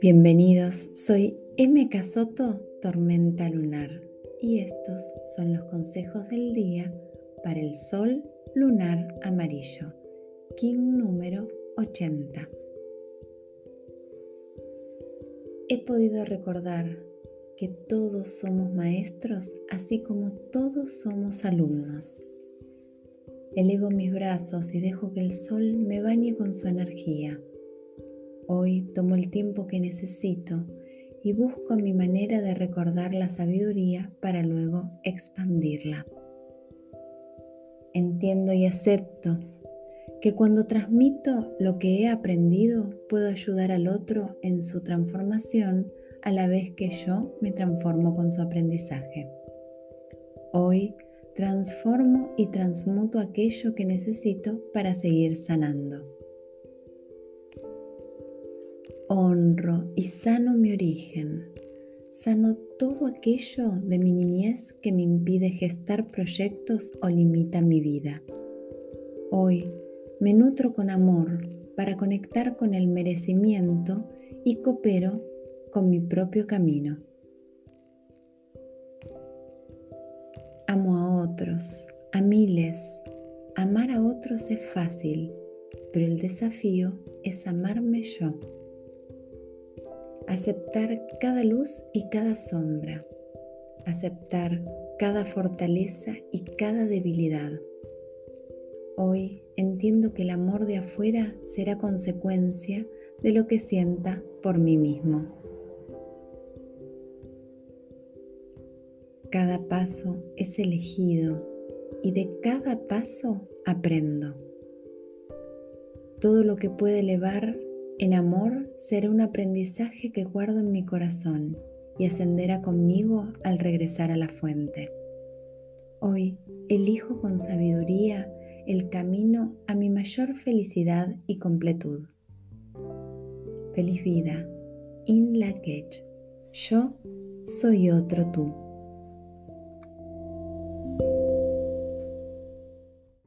Bienvenidos, soy M. Casoto, Tormenta Lunar, y estos son los consejos del día para el Sol Lunar Amarillo, King número 80. He podido recordar que todos somos maestros, así como todos somos alumnos. Elevo mis brazos y dejo que el sol me bañe con su energía. Hoy tomo el tiempo que necesito y busco mi manera de recordar la sabiduría para luego expandirla. Entiendo y acepto que cuando transmito lo que he aprendido puedo ayudar al otro en su transformación a la vez que yo me transformo con su aprendizaje. Hoy transformo y transmuto aquello que necesito para seguir sanando. Honro y sano mi origen. Sano todo aquello de mi niñez que me impide gestar proyectos o limita mi vida. Hoy me nutro con amor para conectar con el merecimiento y coopero con mi propio camino. A miles. Amar a otros es fácil, pero el desafío es amarme yo. Aceptar cada luz y cada sombra. Aceptar cada fortaleza y cada debilidad Hoy entiendo que el amor de afuera será consecuencia de lo que sienta por mí mismo. Cada paso es elegido y de cada paso aprendo. Todo lo que puede elevar en amor será un aprendizaje que guardo en mi corazón y ascenderá conmigo al regresar a la fuente. Hoy elijo con sabiduría el camino a mi mayor felicidad y completud. Feliz vida, In Lak'ech. Yo soy otro tú.